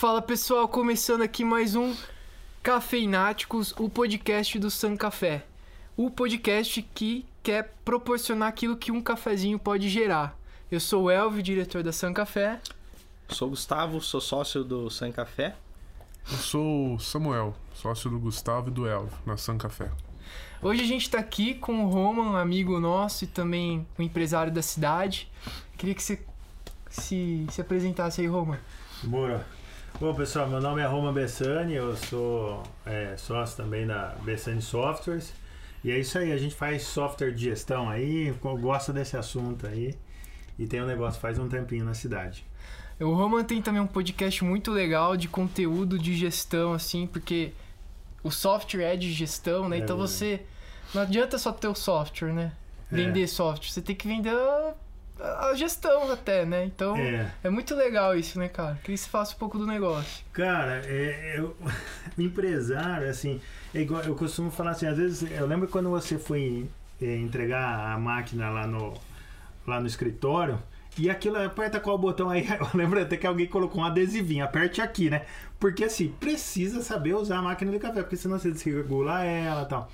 Fala pessoal, começando aqui mais um Cafeináticos, o podcast do San Café. O podcast que quer proporcionar aquilo que um cafezinho pode gerar. Eu sou o Elvio, diretor da San Café. Sou o Gustavo, sou sócio do San Café. Eu sou o Samuel, sócio do Gustavo e do Elvio, na San Café. Hoje a gente tá aqui com o Roman, um amigo nosso e também um empresário da cidade. Queria que você se, se apresentasse aí, Roman. Bora. Bom, pessoal, meu nome é Roma Bessani, eu sou é, sócio também da Bessani Softwares. E é isso aí, a gente faz software de gestão aí, gosta desse assunto aí. E tem um negócio faz um tempinho na cidade. O Roman tem também um podcast muito legal de conteúdo de gestão, assim, porque o software é de gestão, né? É então você. Não adianta só ter o software, né? Vender É. software. Você tem que vender a, gestão até, né? Então é. É, muito legal isso, né, cara? Que você faça um pouco do negócio. cara, é, eu- o empresário, assim, é igual, eu costumo falar assim, às vezes, eu lembro quando você foi é, entregar a máquina lá no, lá no escritório, e aquilo, aperta qual botão aí? Eu lembro até que alguém colocou um adesivinho, aperte aqui, né? Porque assim, precisa saber usar a máquina de café, porque senão você desregula ela e tal.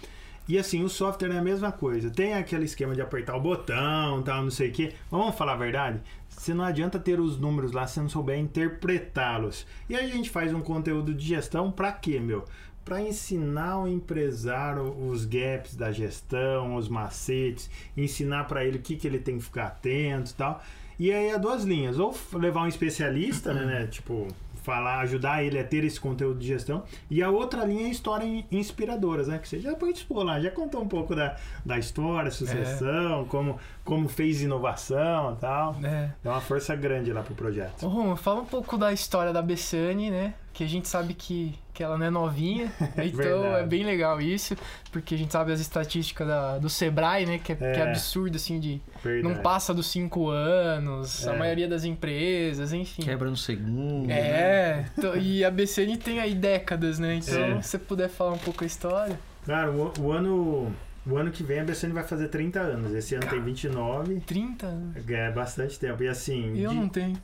E assim, o software é a mesma coisa. Tem aquele esquema de apertar o botão, tal, não sei o quê. Mas vamos falar a verdade? Você não adianta ter os números lá se não souber interpretá-los. E aí a gente faz um conteúdo de gestão pra quê, meu? Para ensinar o empresário os gaps da gestão, os macetes, ensinar para ele o que, que ele tem que ficar atento e tal. E aí é duas linhas, ou levar um especialista, né, né, tipo, falar, ajudar ele a ter esse conteúdo de gestão, e a outra linha é história in- inspiradoras, né, que você já participou lá, já contou um pouco da, da história, sucessão, como, como fez inovação e tal. É. Dá uma força grande lá pro projeto. Ô, Roman, fala um pouco da história da Bessani, né? Que a gente sabe que, que ela não é novinha. então é bem legal isso. Porque a gente sabe as estatísticas da- do Sebrae, né? Que é, que é É. absurdo, assim, de Verdade. não passa dos cinco anos, a É. maioria das empresas, enfim. Quebra no segundo. né? É, então, e a BCN tem aí décadas, né? Então, É. se você puder falar um pouco a história. Cara, o, o ano, o ano que vem a BCN vai fazer 30 anos, esse ano tem 29, 30 anos. é bastante tempo. E assim, Eu de- não tenho.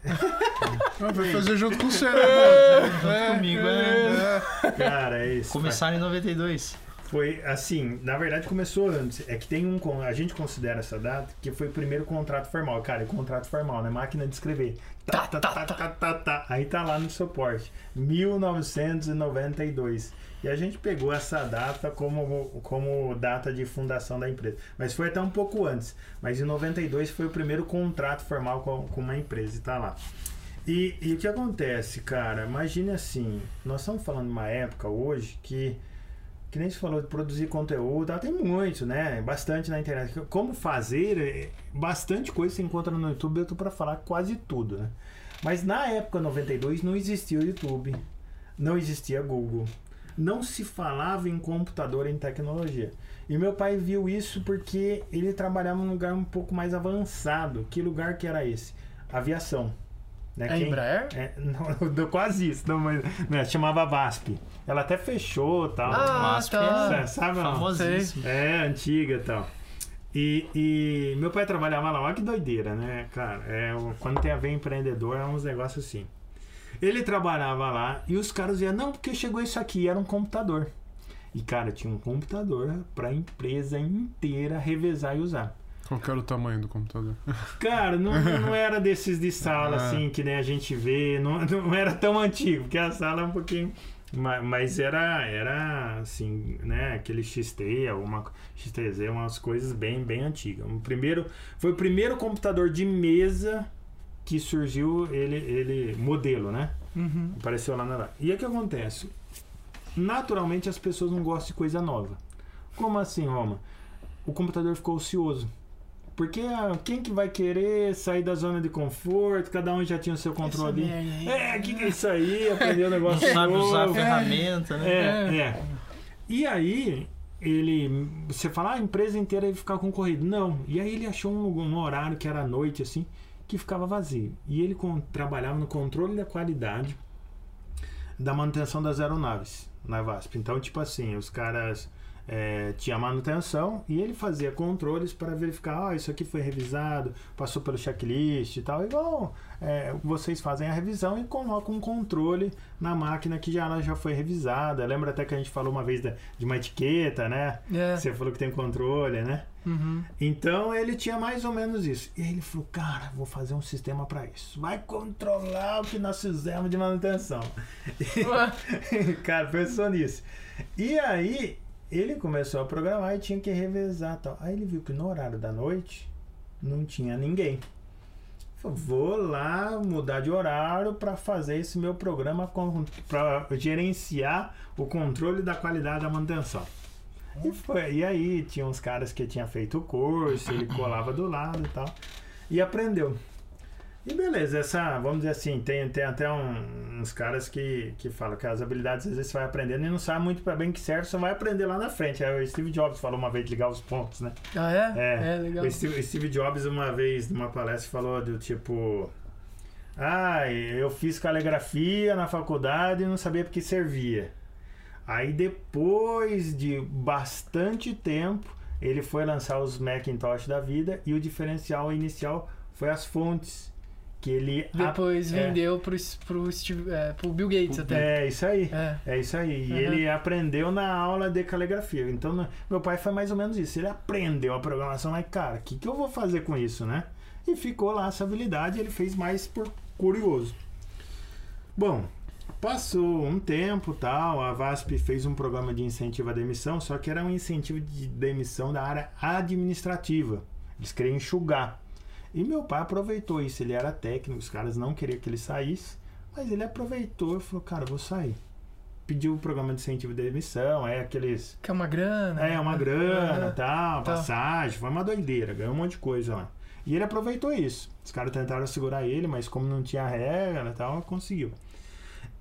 Ah, vai fazer junto com você, né? Junto comigo, é. cara, é isso. Começaram em 92. Foi assim, na verdade começou antes. É que tem um. con- A gente considera essa data que foi o primeiro contrato formal. Cara, é contrato formal, né? Máquina de escrever. Tá, tá, tá, tá, tá, tá. Aí tá lá no suporte. 1992. E a gente pegou essa data como, como data de fundação da empresa. Mas foi até um pouco antes. Mas em 92 foi o primeiro contrato formal com, com uma empresa e tá lá. E, e o que acontece, cara? Imagine assim, nós estamos falando de uma época hoje que que nem se falou de produzir conteúdo, tem muito, né? Bastante na internet. Como fazer, é, bastante coisa você encontra no YouTube, eu tô para falar quase tudo, né? Mas na época 92 não existia o YouTube, não existia Google, não se falava em computador, em tecnologia. E meu pai viu isso porque ele trabalhava num lugar um pouco mais avançado. Que lugar que era esse? Aviação. Né? É Quem- Embraer? é, não, deu quase isso, não, mas né, chamava VASP. Ela até fechou tal. Ah, Masp tá. é Sabe, não? famosíssimo. É, antiga e tal. E, e meu pai trabalhava lá, olha que doideira, né, cara? É, quando tem a ver empreendedor, é uns negócios assim. Ele trabalhava lá e os caras iam, não, porque chegou isso aqui, era um computador. E, cara, tinha um computador pra empresa inteira revezar e usar. Qual que era o tamanho do computador? Cara, não, não era desses de sala, Ah. assim, que nem a gente vê. Não, não era tão antigo, porque a sala é um pouquinho. ma- Mas era, era assim, né? Aquele XT, alguma XTZ, umas coisas bem, bem antigas. O primeiro, foi o primeiro computador de mesa que surgiu, ele, ele modelo, né? Uhum. Apareceu lá na. E o que acontece? Naturalmente as pessoas não gostam de coisa nova. Como assim, Roma? O computador ficou ocioso. Porque ah, quem que vai querer sair da zona de conforto? Cada um já tinha o seu controle. É, o que, que é isso aí? Aprendeu um Não negócio sabe usar a novo. ferramenta, né? É, é. E aí, ele. Você fala, ah, a empresa inteira ia ficar concorrido. Não. E aí ele achou um, um horário que era à noite, assim, que ficava vazio. E ele con- trabalhava no controle da qualidade da manutenção das aeronaves na VASP. Então, tipo assim, os caras é, tinha manutenção e ele fazia controles para verificar, ah, isso aqui foi revisado, passou pelo checklist e tal. Igual é, vocês fazem a revisão e colocam um controle na máquina que já, já foi revisada. Lembra até que a gente falou uma vez da- de uma etiqueta, né? É. Você falou que tem controle, né? Uhum. Então ele tinha mais ou menos isso. E aí ele falou, cara, vou fazer um sistema para isso. Vai controlar o que nós fizemos de manutenção. cara, pensou nisso. E aí ele começou a programar e tinha que revezar tal. Aí ele viu que no horário da noite não tinha ninguém. Vou lá mudar de horário para fazer esse meu programa para gerenciar o controle da qualidade da manutenção. E, foi, e aí tinha uns caras que tinham feito o curso, ele colava do lado e tal. E aprendeu. E beleza, essa, vamos dizer assim, tem, tem até um- uns caras que, que falam que as habilidades às vezes você vai aprendendo e não sabe muito para bem que serve, só vai aprender lá na frente. Aí o Steve Jobs falou uma vez de ligar os pontos, né? Ah, é? É, legal. O Steve, Steve Jobs, uma vez, numa palestra, falou do tipo. Ah, eu fiz caligrafia na faculdade e não sabia porque servia. Aí depois de bastante tempo, ele foi lançar os Macintosh da vida e o diferencial inicial foi as fontes. Que ele. Depois é. vendeu pro, pro, Steve, é, pro Bill Gates até. É, isso aí. É. É isso aí. E Uhum. ele aprendeu na aula de caligrafia. Então, meu pai foi mais ou menos isso. Ele aprendeu a programação, mas, cara, o que, que eu vou fazer com isso, né? E ficou lá essa habilidade. Ele fez mais por curioso. Bom, passou um tempo tal. A VASP fez um programa de incentivo à demissão, só que era um incentivo de demissão da área administrativa. Eles queriam enxugar. E meu pai aproveitou isso. Ele era técnico, os caras não queriam que ele saísse. Mas ele aproveitou e falou, cara, vou sair. Pediu o programa de incentivo de demissão, é aqueles. Que é uma grana. É, uma grana, Aham. tal, passagem, foi uma doideira, ganhou um monte de coisa lá. E ele aproveitou isso. Os caras tentaram segurar ele, mas como não tinha regra e tal, conseguiu.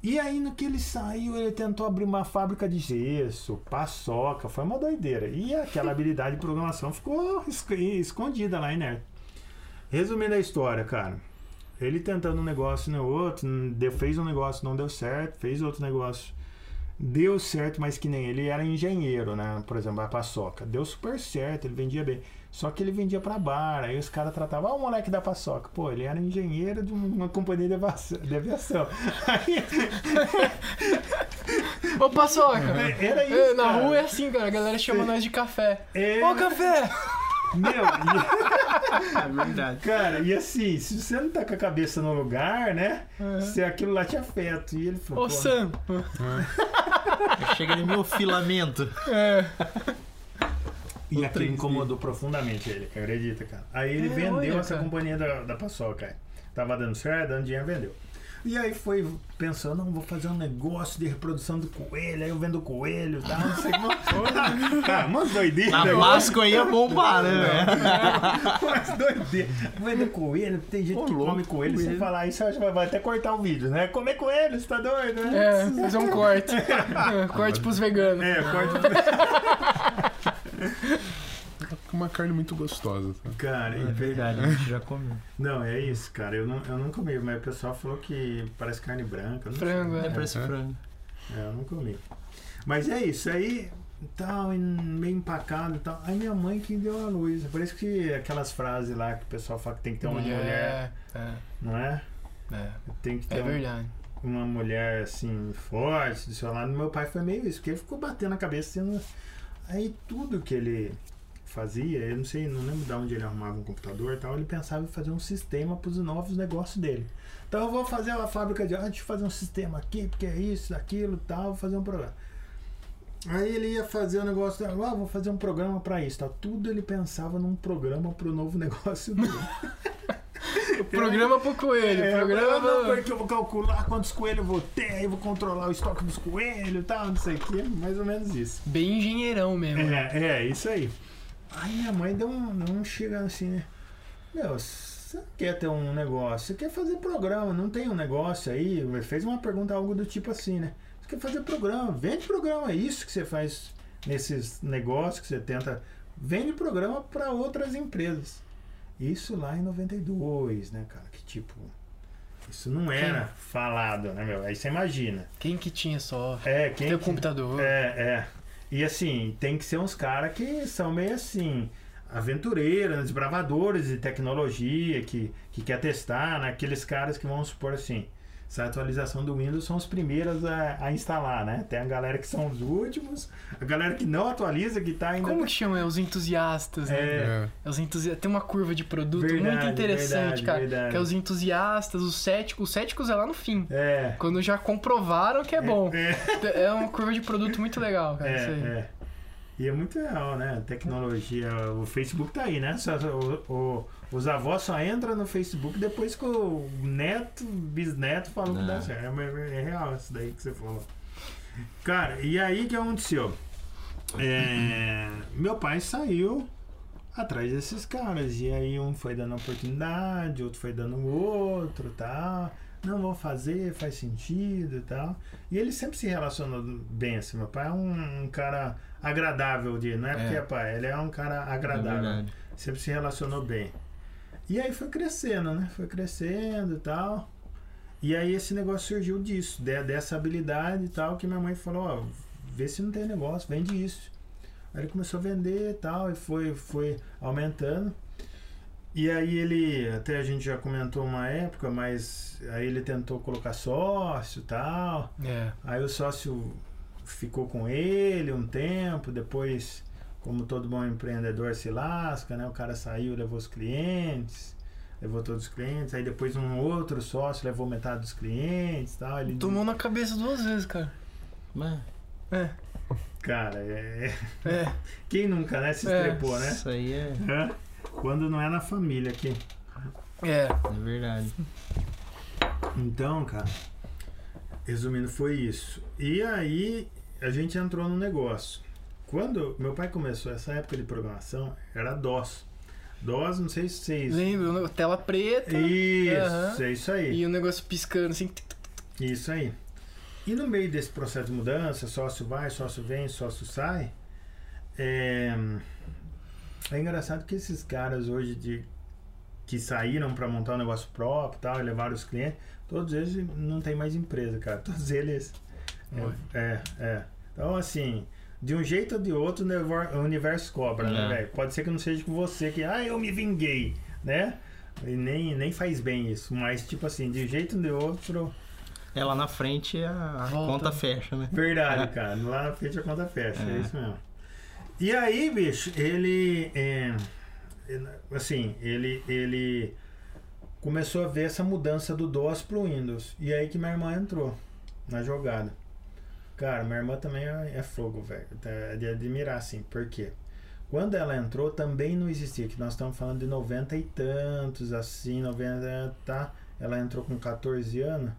E aí, no que ele saiu, ele tentou abrir uma fábrica de gesso, paçoca, foi uma doideira. E aquela habilidade de programação ficou es- escondida lá, né? Resumindo a história, cara. Ele tentando um negócio no outro, fez um negócio, não deu certo, fez outro negócio. Deu certo, mas que nem ele era engenheiro, né? Por exemplo, a paçoca. Deu super certo, ele vendia bem. Só que ele vendia pra bar, aí os caras tratavam, ah, o moleque da paçoca. Pô, ele era engenheiro de uma companhia de aviação. Aí, Ô, paçoca! era É, isso. na cara. rua é assim, cara. A galera chama nós de café. É, Ô, café! Meu, e- É verdade. cara, e assim, se você não tá com a cabeça no lugar, né? Se aquilo lá te afeta. E ele falou, Ô, Sam! Chega no meu filamento. É. E aquilo incomodou profundamente ele, acredita, cara. Aí ele É, vendeu olha, essa cara. companhia da, da paçoca. aí. Tava dando certo, dando dinheiro, vendeu. E aí foi pensando, não, vou fazer um negócio de reprodução do coelho, aí eu vendo coelho e tal, não sei como. Cara, umas doideiras. Na né? Páscoa ia bombar, né? velho? Umas doideiras. Vender coelho, tem gente Ô, que louco, come coelho, sem coelho. falar isso, acho que vai- até cortar o vídeo, né? Comer coelho, você tá doido, né? É, fazer um corte. É, corte pros veganos. É, corta. Uma carne muito gostosa. Tá? Cara, É verdade, a gente já comeu. Não, é isso, cara. Eu não, eu não comi, mas o pessoal falou que parece carne branca. Frango, sei. é. É, parece É. frango. É, eu não comi. Mas é isso, aí tal, e meio empacado e tal. Aí minha mãe que deu a luz. Por isso que aquelas frases lá que o pessoal fala que tem que ter uma mulher, É, não é? é, Tem que é, ter é verdade. uma mulher assim, forte do seu lado. Meu pai foi meio isso, porque ele ficou batendo a cabeça. Sendo... Aí tudo que ele fazia, eu não sei, não lembro de onde ele arrumava um computador e tal, ele pensava em fazer um sistema para os novos negócios dele. Então eu vou fazer uma fábrica de. Ah, deixa eu fazer um sistema aqui, porque é isso, aquilo tal, vou fazer um programa. Aí ele ia fazer o negócio, ah, vou fazer um programa para isso. Tá? Tudo ele pensava num programa para o novo negócio dele. Programa pro coelho. É, programa não, pro... porque eu vou calcular quantos coelhos eu vou ter, aí eu vou controlar o estoque dos coelhos e tal, não sei o que, mais ou menos isso. Bem engenheirão mesmo. É, é, isso aí. Aí minha mãe deu um, um chega assim, né? Meu, você não quer ter um negócio, você quer fazer programa, não tem um negócio aí? Fez uma pergunta, algo do tipo assim, né? Quer fazer programa, vende programa, é isso que você faz nesses negócios que você tenta. Vende programa para outras empresas. Isso lá em 92, né, cara? Que tipo. Isso não era falado, né, meu? Aí você imagina. Quem que tinha software? É, quem. Tem que- computador. É, é. E assim, tem que ser uns caras que são meio assim, aventureiros, desbravadores de tecnologia, que, que quer testar, né? Aqueles caras que vão supor assim. Essa atualização do Windows são os primeiros a, a instalar, né? Tem a galera que são os últimos, a galera que não atualiza, que tá ainda. Como que chama? É os entusiastas, né? É, É. É os entusi... Tem uma curva de produto Verdade, muito interessante, verdade, cara. verdade. Que é os entusiastas, os céticos. Os céticos é lá no fim. é. Quando já comprovaram que é bom. É, É uma curva de produto muito legal, cara. isso aí. é, é. E é muito real, né? A tecnologia, o Facebook tá aí, né? O- o- os avós só entram no Facebook depois que o neto, bisneto falou que É. dá certo. É, é real isso daí que você falou. Cara, e aí o que aconteceu? É, meu pai saiu atrás desses caras. E aí um foi dando oportunidade, outro foi dando outro tal. Não vou fazer, faz sentido e tal. E ele sempre se relacionou bem assim. Meu pai é um, um cara agradável de. Não é porque É. é pai, ele é um cara É agradável. verdade. sempre se relacionou bem. E aí foi crescendo, né? Foi crescendo e tal. E aí esse negócio surgiu disso, de- dessa habilidade e tal, que minha mãe falou, ó, vê se não tem negócio, vende isso. Aí ele começou a vender e tal, e foi, foi aumentando. E aí ele, até a gente já comentou uma época, mas aí ele tentou colocar sócio e tal. É. Aí o sócio ficou com ele um tempo, depois, como todo bom empreendedor se lasca, né? O cara saiu, levou os clientes, levou todos os clientes, aí depois um outro sócio levou metade dos clientes, tal. Ele Tomou na cabeça duas vezes, cara. Mas É. cara, é... É. quem nunca, né, se É. estrepou, né? isso aí é, Hã? Quando não é na família aqui. É. é verdade. Então, cara, resumindo, foi isso. E aí a gente entrou no negócio. Quando meu pai começou essa época de programação, era DOS. DOS, não sei se vocês. Lembra? Tela preta Isso, Aham. é isso aí. e o negócio piscando assim. Isso aí. E no meio desse processo de mudança, sócio vai, sócio vem, sócio sai, é, é engraçado que esses caras hoje de que saíram para montar um negócio próprio e tal, e levaram os clientes, todos eles não tem mais empresa, cara. Todos eles. É, é, é. Então, assim, de um jeito ou de outro, o universo cobra, né, É. velho? Pode ser que não seja com você que, ah, eu me vinguei, né? E nem, nem faz bem isso, mas, tipo assim, de um jeito ou de outro. É lá na frente a, Volta. conta fecha, né? Verdade, cara. Lá na frente a conta fecha, é, É. isso mesmo. E aí, bicho, ele. é, ele- assim, ele, ele começou a ver essa mudança do DOS pro Windows. E aí que minha irmã entrou na jogada. Cara, minha irmã também é, é fogo, velho. É de admirar, assim. Por quê? Quando ela entrou, também não existia, que nós estamos falando de 90 e tantos, assim, 90, tá? Ela entrou com 14 anos.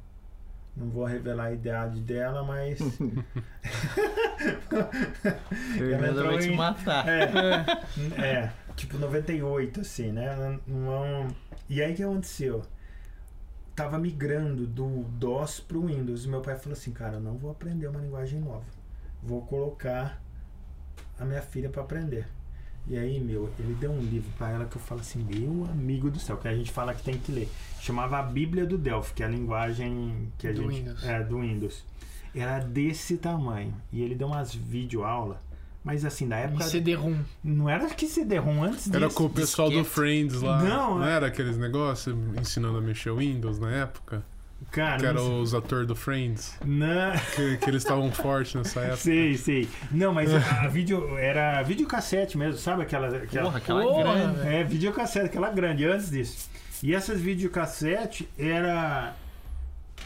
Não vou revelar a idade dela, mas. Fernanda entrou vai te em- matar. É, é, tipo 98, assim, né? Não- E aí o que aconteceu? Tava migrando do DOS pro Windows. E meu pai falou assim, cara, eu não vou aprender uma linguagem nova. Vou colocar a minha filha para aprender. E aí, meu, ele deu um livro para ela que eu falo assim, meu amigo do céu, que a gente fala que tem que ler. Chamava a Bíblia do Delphi, que é a linguagem que a Do gente Windows. é do Windows. Era desse tamanho. E ele deu umas videoaulas, mas assim, da Em época CD-ROM. não era que CD-ROM antes disso. Era com o pessoal do disquete. Friends lá. Não, Não, é- era aqueles negócios ensinando a mexer o Windows na época? Cara, Que eram os atores do Friends. não, Que, que eles estavam fortes nessa época. sei, sei. Não, mas a vídeo era videocassete mesmo, sabe aquela, aquela Porra, aquela Porra, grande. É, videocassete, aquela grande, antes disso. E essas videocassete era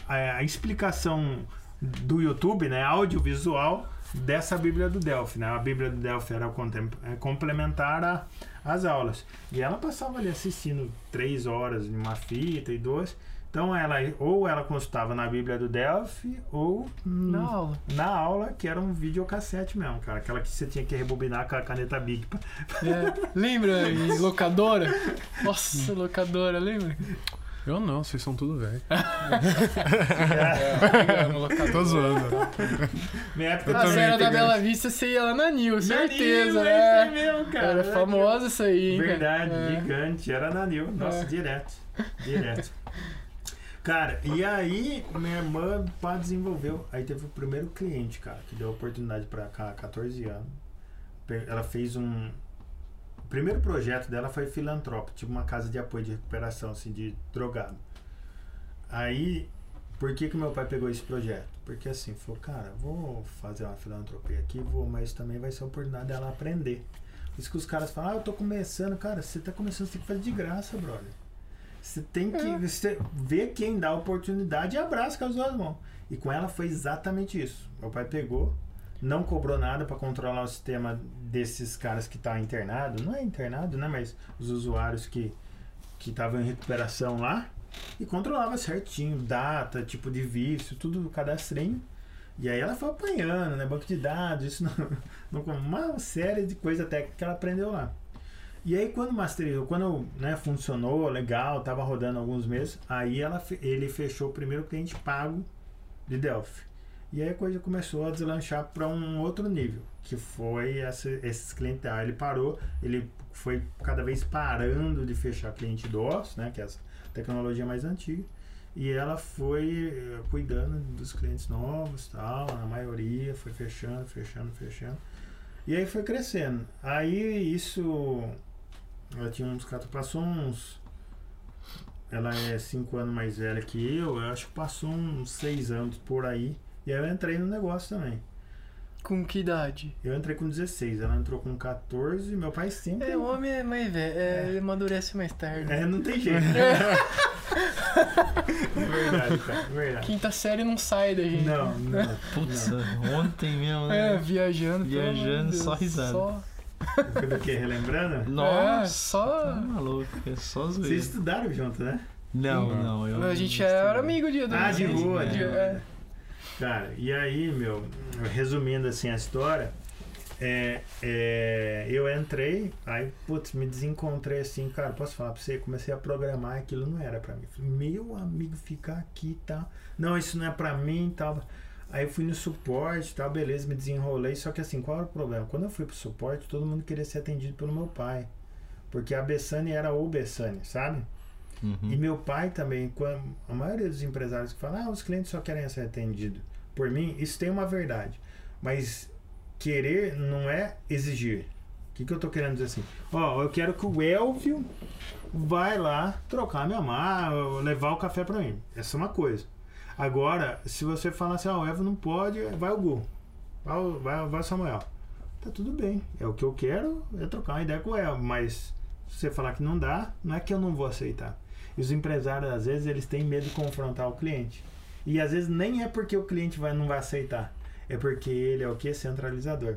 a, a explicação do YouTube, né, audiovisual, dessa Bíblia do Delphi, né? A Bíblia do Delphi era é, complementar às aulas. E ela passava ali assistindo três horas em uma fita e duas. Então ela ou ela consultava na Bíblia do Delphi ou hum, Na aula. na aula, que era um videocassete mesmo, cara. Aquela que você tinha que rebobinar com a caneta Big. É. Lembra? Em locadora? Nossa, locadora, lembra? Eu não, vocês são tudo velho. É, locadora. Tô zoando. Minha época da Bela Vista, você ia lá na Nil, certeza, Nil, é né? mesmo, cara. Era famosa isso aí, hein, cara? Verdade, É. gigante. Era na Nil. Nossa, É. direto. Direto. Cara, e aí minha irmã pá, desenvolveu. Aí teve o primeiro cliente, cara, que deu oportunidade pra cá, 14 anos. Ela fez um. O primeiro projeto dela foi filantrópico, tipo uma casa de apoio de recuperação, assim, de drogado. Aí, por que que meu pai pegou esse projeto? Porque assim, falou, cara, vou fazer uma filantropia aqui, vou, mas também vai ser a oportunidade dela aprender. Isso que os caras falam, ah, eu tô começando, cara, você tá começando, você tem que fazer de graça, brother. Você tem que você ver quem dá a oportunidade e abraça com as duas mãos. E com ela foi exatamente isso. Meu pai pegou, não cobrou nada para controlar o sistema desses caras que tá internado, não é internado, né, mas os usuários que que estavam em recuperação lá e controlava certinho data, tipo de vício, tudo cadastrinho. E aí ela foi apanhando, né, banco de dados, isso não, não uma série de coisa técnica que ela aprendeu lá. E aí quando masterizou, quando né, funcionou legal, tava rodando alguns meses, aí ela, ele fechou o primeiro cliente pago de Delphi. E aí a coisa começou a deslanchar para um outro nível, que foi essa, esses clientes. Aí ele parou, ele foi cada vez parando de fechar cliente DOS, né, que é essa tecnologia mais antiga, e ela foi eh, cuidando dos clientes novos, tal, a maioria foi fechando, fechando, fechando. E aí foi crescendo. Aí isso ela tinha uns caras, passou uns. Ela é cinco anos mais velha que eu, eu acho que passou uns seis anos por aí. E aí eu entrei no negócio também. Com que idade? Eu entrei com 16, ela entrou com 14, meu pai sempre. É, o homem é mais velho, é, ele amadurece mais tarde. É, não tem jeito. É verdade, cara, é verdade. Quinta série não sai da gente. Não, não. Putz, ontem mesmo, É, né? viajando. de Viajando, Deus, só risada. Só, do que? Relembrando? é, Nossa, só. tá maluco, é só Vocês zoeira. estudaram junto, né? Não, Não. não, eu a gente era amigo de Ah, de boa, de- de é. Cara, e aí, meu, resumindo assim a história, é, é, eu entrei, aí, putz, me desencontrei assim, cara, posso falar pra você, comecei a programar, aquilo não era pra mim. Falei, meu amigo, ficar aqui e tal. Não, isso não é pra mim e tal. Aí eu fui no suporte tal, beleza, me desenrolei. Só que assim, qual era o problema? Quando eu fui pro suporte, todo mundo queria ser atendido pelo meu pai. Porque a Bessane era o Bessane, sabe? Uhum. E meu pai também, quando, a maioria dos empresários que falam, ah, os clientes só querem ser atendidos. Por mim, isso tem uma verdade. Mas querer não é exigir. O que, que eu tô querendo dizer assim? Ó, eu quero que o Elvio vai lá trocar minha mala, levar o café pra mim. Essa é uma coisa. Agora, se você falar assim, ó, o Elvio não pode, vai o Gu. Vai, vai, vai o Samuel. Tá tudo bem. É o que eu quero, é trocar uma ideia com o Elvio. Mas você falar que não dá, não é que eu não vou aceitar. E os empresários, às vezes, eles têm medo de confrontar o cliente. E às vezes nem é porque o cliente vai, não vai aceitar. É porque ele é o que? Centralizador.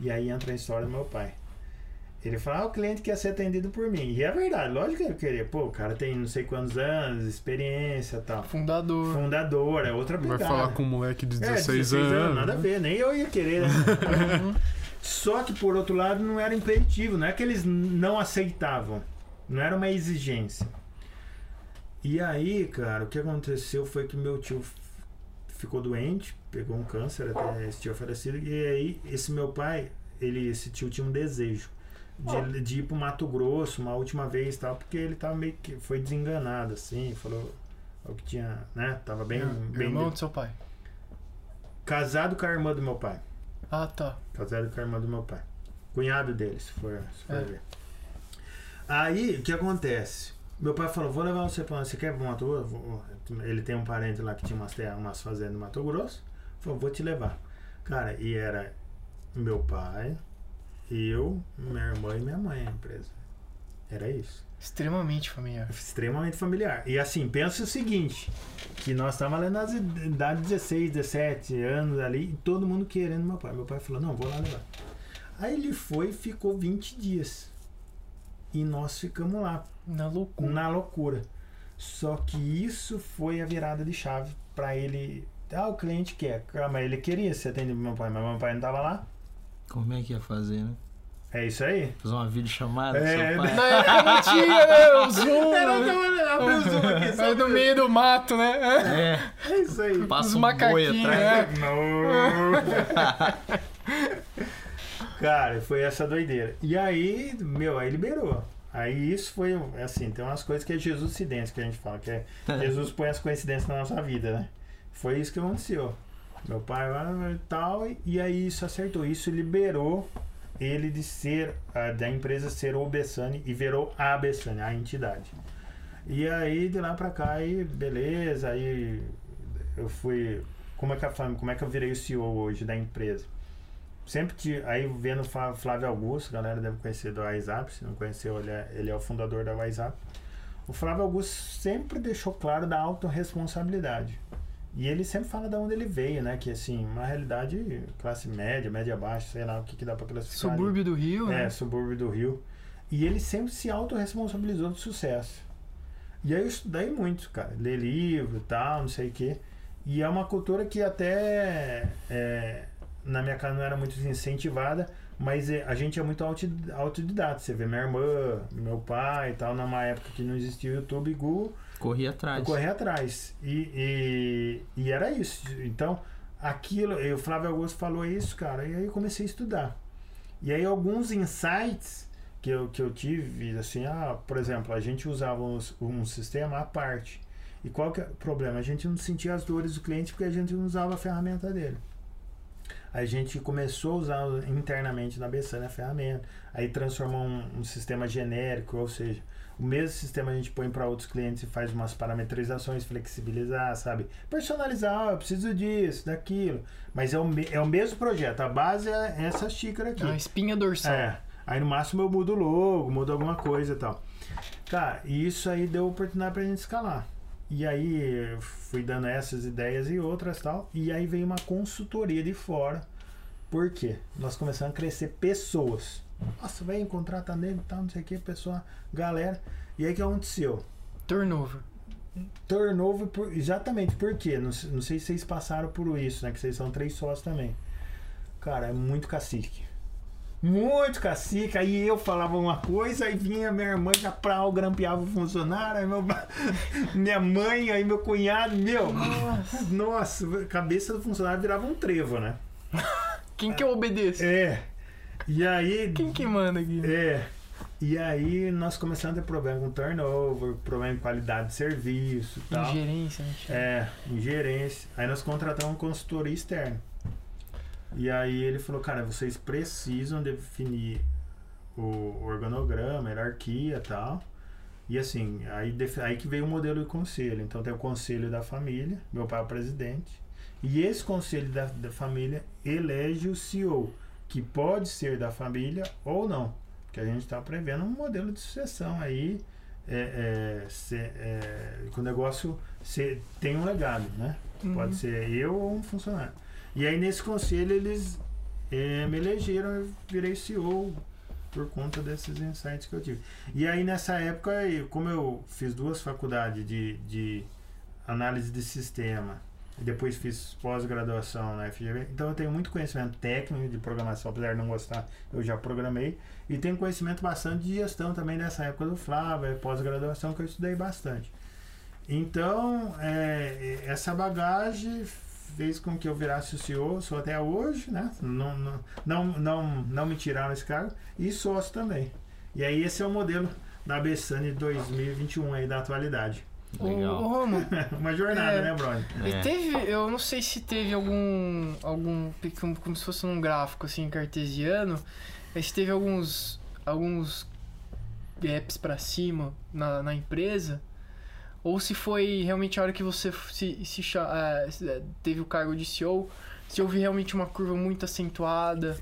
E aí entra a história do meu pai. Ele fala, ah, o cliente quer ser atendido por mim. E é verdade, lógico que ele queria. Pô, o cara tem não sei quantos anos, experiência e tal. Fundador. Fundador, é outra Vai pegada. falar com um moleque de É, 16, anos. Nada a ver, nem eu ia querer. Né? Só que, por outro lado, não era impeditivo. Não é que eles não aceitavam. Não era uma exigência. E aí, cara, o que aconteceu foi que meu tio ficou doente, pegou um câncer, até esse tio falecido. E aí, esse meu pai, ele, esse tio tinha um desejo de, de ir pro Mato Grosso uma última vez tal, porque ele tava meio que. Foi desenganado, assim, falou. O que tinha, né? Tava bem. bem Irmão do seu pai. Casado com a irmã do meu pai. Ah, tá. Casado com a irmã do meu pai. Cunhado dele, se for, se for É. ver. Aí, o que acontece? Meu pai falou, vou levar você pra... Você quer pro Mato Grosso? Ele tem um parente lá que tinha umas, terras, umas fazendas no Mato Grosso. Falou, vou te levar. Cara, e era meu pai, eu, minha irmã e minha mãe a empresa. Era isso. Extremamente familiar. Extremamente familiar. E assim, pensa o seguinte: que nós estávamos ali nas idades de 16, 17 anos ali, e todo mundo querendo meu pai. Meu pai falou: não, vou lá levar. Aí ele foi e ficou 20 dias. E nós ficamos lá, Na loucura. na loucura. Só que isso foi a virada de chave para ele. Ah, o cliente quer. Ah, mas ele queria ser atendido meu pai, mas meu pai não tava lá. Como é que ia fazer, né? É isso aí. Fazer uma videochamada É, do seu pai? Na época não tinha, né? O Zoom. Era, né? abre o zoom aqui, só É do meio do mato, né? É, É isso aí. passa Os um boi atrás. né? Não. Cara, foi essa doideira. E aí, meu, aí liberou. Aí isso foi, assim, tem umas coisas que é Jesus acidentes que a gente fala, que é Jesus põe as coincidências na nossa vida, né? Foi isso que aconteceu. Meu pai lá e tal, e aí isso acertou. Isso liberou ele de ser, ah, da empresa ser o Bessani e virou a Bessani, a entidade. E aí de lá pra cá, aí beleza, aí eu fui. Como é que, a, como é que eu virei o CEO hoje da empresa? Sempre tive, aí vendo Flá- Flávio Augusto, a galera deve conhecer do WhatsApp, se não conheceu, ele é, ele é o fundador da WhatsApp. O Flávio Augusto sempre deixou claro da autorresponsabilidade. E ele sempre fala de onde ele veio, né? Que assim, uma realidade classe média, média baixa, sei lá o que, que dá pra classificar. ali. Subúrbio do Rio, É, né? subúrbio do Rio. E ele sempre se autorresponsabilizou do sucesso. E aí eu estudei muito, cara. Ler livro e tal, não sei o quê. E é uma cultura que até é, na minha casa não era muito incentivada, mas é, a gente é muito autodidata. Você vê minha irmã, meu pai e tal, numa época que não existia o YouTube, Google, Corri eu atrás. corri atrás. E, e, e era isso. Então, aquilo, e o Flávio Augusto falou isso, cara, e aí eu comecei a estudar. E aí alguns insights que eu, que eu tive, assim, ah, por exemplo, a gente usava um, um sistema à parte. E qual que é o problema? A gente não sentia as dores do cliente porque a gente não usava a ferramenta dele. A gente começou a usar internamente na Bessane a ferramenta, aí transformou um, um sistema genérico, ou seja, o mesmo sistema a gente põe para outros clientes e faz umas parametrizações, flexibilizar, sabe? Personalizar, ah, eu preciso disso, daquilo. Mas é o, é o mesmo projeto, a base é essa xícara aqui. É uma espinha dorsal. É. Aí no máximo eu mudo o logo, mudo alguma coisa e tal. Cara, e isso aí deu oportunidade pra gente escalar. E aí eu fui dando essas ideias e outras tal. E aí veio uma consultoria de fora. Por quê? Nós começamos a crescer pessoas. Nossa, vai encontrar tá nele, tal, não sei o que, pessoa, galera. E aí o que aconteceu? Turnover. Turnover, por, exatamente, por quê? Não, não sei se vocês passaram por isso, né? Que vocês são três sócios também. Cara, é muito cacique. Muito cacique. Aí eu falava uma coisa, aí vinha minha irmã já pra o grampeava o funcionário, aí meu, minha mãe, aí meu cunhado, meu. Nossa, a cabeça do funcionário virava um trevo, né? Quem que eu obedeço? É. E aí. Quem que manda aqui? É. E aí nós começamos a ter problema com turnover, problema de qualidade de serviço e tal. Ingerência, né? É, em gerência. Aí nós contratamos um consultoria externo. E aí ele falou, cara, vocês precisam definir o organograma, hierarquia e tal. E assim, aí, aí que veio o modelo de conselho. Então tem o conselho da família, meu pai é o presidente. E esse conselho da, da família elege o CEO, que pode ser da família ou não. Porque a gente está prevendo um modelo de sucessão aí, é, é, se- é, que o negócio se, tem um legado, né? Uhum. Pode ser eu ou um funcionário. E aí nesse conselho eles eh, me elegeram, eu virei CEO por conta desses insights que eu tive. E aí nessa época, como eu fiz duas faculdades de, de análise de sistema, e depois fiz pós-graduação na FGV, então eu tenho muito conhecimento técnico de programação, apesar de não gostar, eu já programei, e tenho conhecimento bastante de gestão também nessa época do Flávio, pós-graduação que eu estudei bastante. Então, é, essa bagagem fez com que eu virasse o CEO, sou até hoje, né? Não, não, não, não, não me tiraram esse cargo, e sócio também. E aí esse é o modelo da Bessane 2021 aí, da atualidade. Legal. Romo, Uma jornada, É. né, Brony? E É. teve, eu não sei se teve algum, algum como, como se fosse um gráfico assim cartesiano, mas se teve alguns, alguns gaps pra cima na, na empresa, ou se foi realmente a hora que você se, se eh, teve o cargo de CEO, se houve realmente uma curva muito acentuada,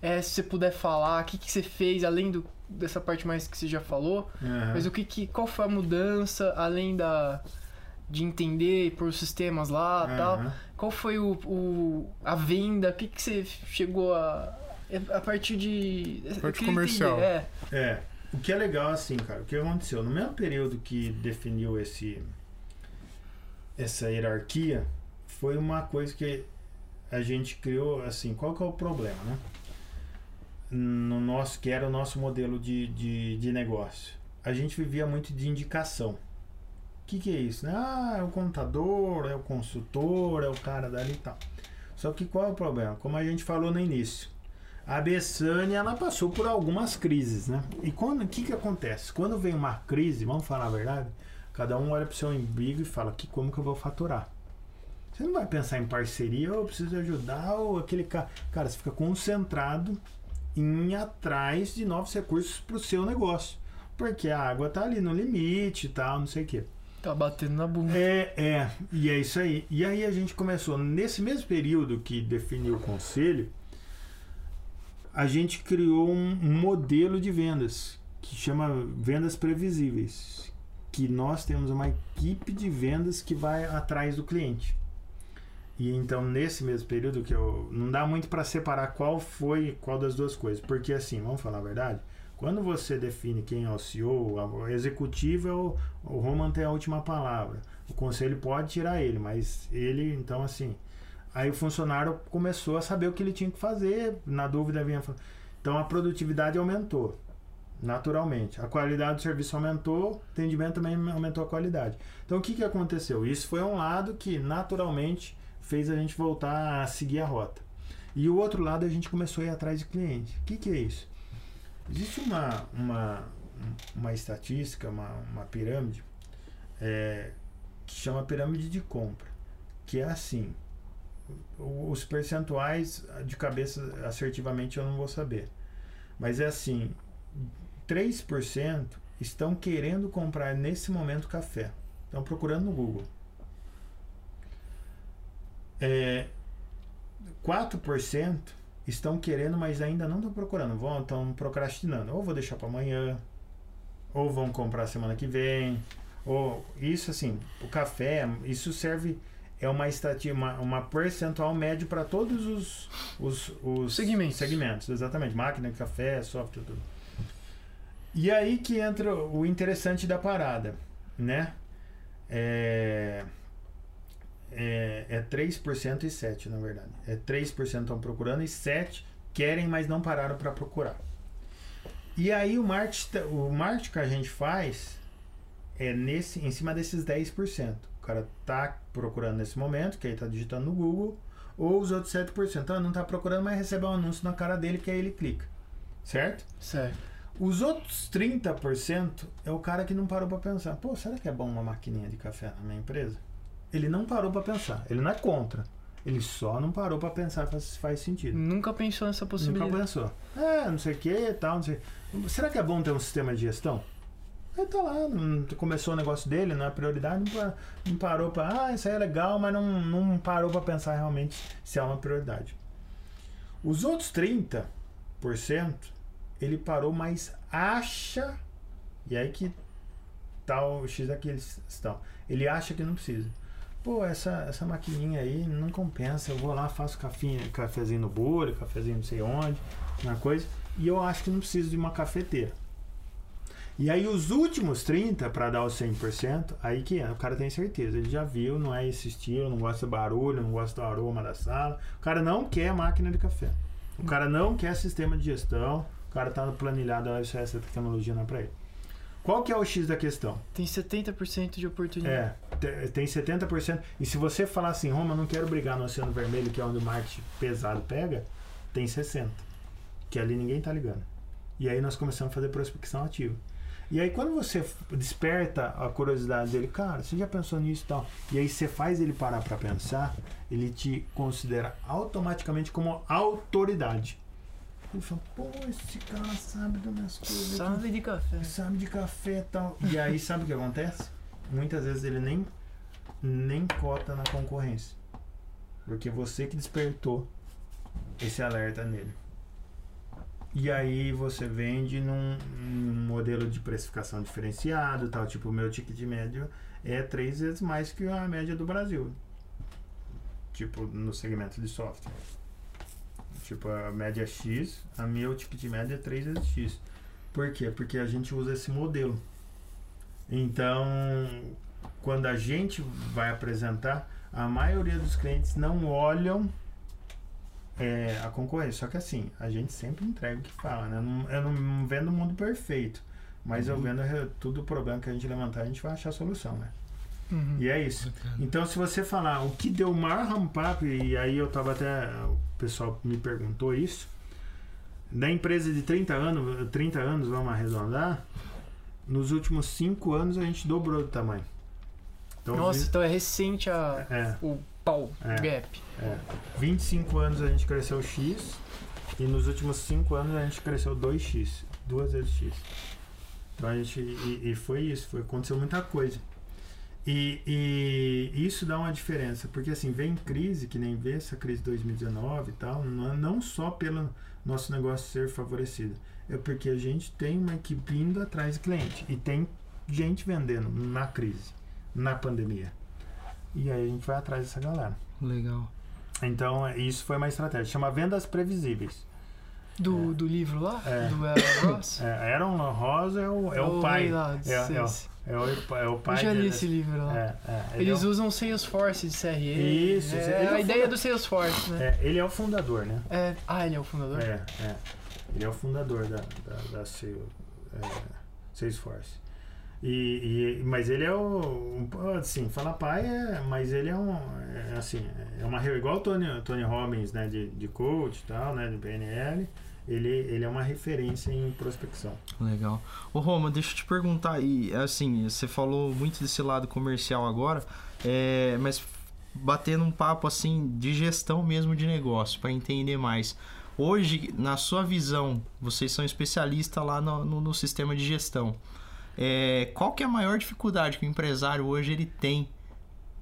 é, se você puder falar, o que, que você fez além do, dessa parte mais que você já falou, Aham. mas o que, que qual foi a mudança além da de entender por sistemas lá, tal? Aham. Qual foi o, o a venda? O que que você chegou a a partir de eu Parte comercial. entender, É, É, o que é legal assim, cara, o que aconteceu? No mesmo período que definiu esse essa hierarquia, foi uma coisa que a gente criou, assim, qual que é o problema, né? No nosso, que era o nosso modelo de, de, de negócio. A gente vivia muito de indicação. O que, que é isso? Né? Ah, é o contador, é o consultor, é o cara dali e tal. Só que qual é o problema? Como a gente falou no início, A Bessânia, ela passou por algumas crises, né? E quando, o que que acontece? Quando vem uma crise, vamos falar a verdade, cada um olha para o seu umbigo e fala, que como que eu vou faturar? Você não vai pensar em parceria, ou eu preciso ajudar, ou aquele cara... Cara, você fica concentrado em ir atrás de novos recursos para o seu negócio. Porque a água tá ali no limite e tal, não sei o quê. Tá batendo na bunda. É, é, e é isso aí. E aí a gente começou, nesse mesmo período que definiu o conselho, a gente criou um, modelo de vendas que chama vendas previsíveis. Que nós temos uma equipe de vendas que vai atrás do cliente. E então nesse mesmo período que eu não dá muito para separar qual foi qual das duas coisas, porque assim, vamos falar a verdade, quando você define quem é o CEO, o executivo é o, o Roman tem a última palavra. O conselho pode tirar ele, mas ele, então assim, aí o funcionário começou a saber o que ele tinha que fazer, na dúvida vinha. Então a produtividade aumentou, naturalmente. A qualidade do serviço aumentou, o atendimento também aumentou a qualidade. Então o que, que aconteceu? Isso foi um lado que naturalmente fez a gente voltar a seguir a rota. E o outro lado a gente começou a ir atrás de cliente. O que, que é isso? Existe uma, uma, uma estatística, uma, uma pirâmide, é, que chama pirâmide de compra, que é assim, os percentuais de cabeça assertivamente eu não vou saber, mas é assim, 3% estão querendo comprar nesse momento café, estão procurando no Google. É, 4% estão querendo, mas ainda não estão procurando. Vão, estão procrastinando. Ou vou deixar para amanhã, ou vão comprar semana que vem. Ou isso assim, o café, isso serve é uma estatística, uma, uma percentual médio para todos os, os, os Segmentos. segmentos, exatamente, máquina, café, software, tudo. E aí que entra o interessante da parada, né? É, é, é 3% e 7%, na verdade. É 3% estão procurando e 7% querem, mas não pararam para procurar. E aí o marketing, o marketing que a gente faz é nesse, em cima desses 10%. O cara tá procurando nesse momento, que aí tá digitando no Google, ou os outros 7%. Então não tá procurando, mas recebe um anúncio na cara dele que aí ele clica. Certo? Certo. Os outros 30% é o cara que não parou para pensar. Pô, será que é bom uma maquininha de café na minha empresa? Ele não parou para pensar. Ele não é contra. Ele só não parou para pensar se faz sentido. Nunca pensou nessa Nunca possibilidade. pensou. É, não sei o que, tal, não sei. Será que é bom ter um sistema de gestão? Ele tá lá, não- começou o negócio dele, não é prioridade, não, não parou para, ah, isso aí é legal, mas não, não parou para pensar realmente se é uma prioridade. Os outros 30%, ele parou, mas acha, e aí que tá o X aqui eles estão. Ele acha que não precisa. Pô, essa, essa maquininha aí não compensa. Eu vou lá, faço cafinha, cafezinho no bolho, cafezinho não sei onde, uma coisa. E eu acho que não preciso de uma cafeteira. E aí os últimos 30 para dar os 100%, aí que é, o cara tem certeza, ele já viu, não é esse estilo, não gosta do barulho, não gosta do aroma da sala. O cara não quer máquina de café. O cara não quer sistema de gestão. O cara tá no planilhado, isso essa tecnologia não é para ele. Qual que é o X da questão? Tem 70% de oportunidade. É, te- tem 70%. E se você falar assim, Roma, não quero brigar no Oceano Vermelho, que é onde o marketing pesado pega, tem 60%. Que ali ninguém tá ligando. E aí nós começamos a fazer prospecção ativa. E aí quando você desperta a curiosidade dele, cara, você já pensou nisso e tal, e aí você faz ele parar para pensar, ele te considera automaticamente como autoridade. Ele fala, pô, esse cara sabe das minhas coisas. aqui." Sabe de café. sabe de café e tal. E aí, sabe o que acontece? Muitas vezes ele nem, nem cota na concorrência. Porque você que despertou esse alerta nele. E aí você vende num, num modelo de precificação diferenciado, tal. Tipo, o meu ticket médio é três vezes mais que a média do Brasil. Tipo, no segmento de software. Tipo, a média X, a o ticket médio é três vezes X. Por quê? Porque a gente usa esse modelo. Então, quando a gente vai apresentar, a maioria dos clientes não olham é, a concorrência. Só que assim, a gente sempre entrega o que fala, né? Não- eu não vendo o mundo perfeito, mas eu vendo tudo o problema que a gente levantar, a gente vai achar a solução, né? Uhum. E é isso. Então, se você falar o que deu o maior ramp up, e aí eu tava até. O pessoal me perguntou isso. da empresa de 30 anos, 30 anos, vamos arredondar, nos últimos 5 anos a gente dobrou de tamanho. Então, Nossa, vi- então é recente a, é, o pau, É. gap. é, 25 anos a gente cresceu X e nos últimos 5 anos a gente cresceu 2X, duas vezes X. Então a gente. E, e foi isso, foi, aconteceu muita coisa. E, e isso dá uma diferença, porque assim, vem crise, que nem vê essa crise de 2019 e tal, não, é- não só pelo nosso negócio ser favorecido, é porque a gente tem uma equipe indo atrás de cliente e tem gente vendendo na crise, na pandemia. E aí a gente vai atrás dessa galera. Legal. Então, é- isso foi uma estratégia. Chama vendas previsíveis. Do, do livro lá? É. Do Aaron Ross? É, Aaron Rosa é o, é o Eu pai. li lá, É, é, o- é, o, é o pai. Eu já li dele. esse livro lá. É, é, ele, Eles é o, usam Salesforce de CRM. Isso, é, é o a ideia funda- do Salesforce, né? é, ele é o fundador, né? É. Ah, ele é o fundador? É, é. Ele é o fundador da, da, da Sale- é, Salesforce. E, e- mas ele é o. Assim, falar pai é. Mas ele é um. É, assim, é uma. Igual o Tony, Tony Robbins, né? De, de coach e tal, né? De PNL. Ele, ele é uma referência em prospecção. Legal. Ô Roma, deixa eu te perguntar aí, assim, você falou muito desse lado comercial agora, é, mas batendo um papo assim de gestão mesmo de negócio, para entender mais. Hoje, na sua visão, vocês são especialistas lá no, no- no sistema de gestão. É, qual que é a maior dificuldade que o empresário hoje ele tem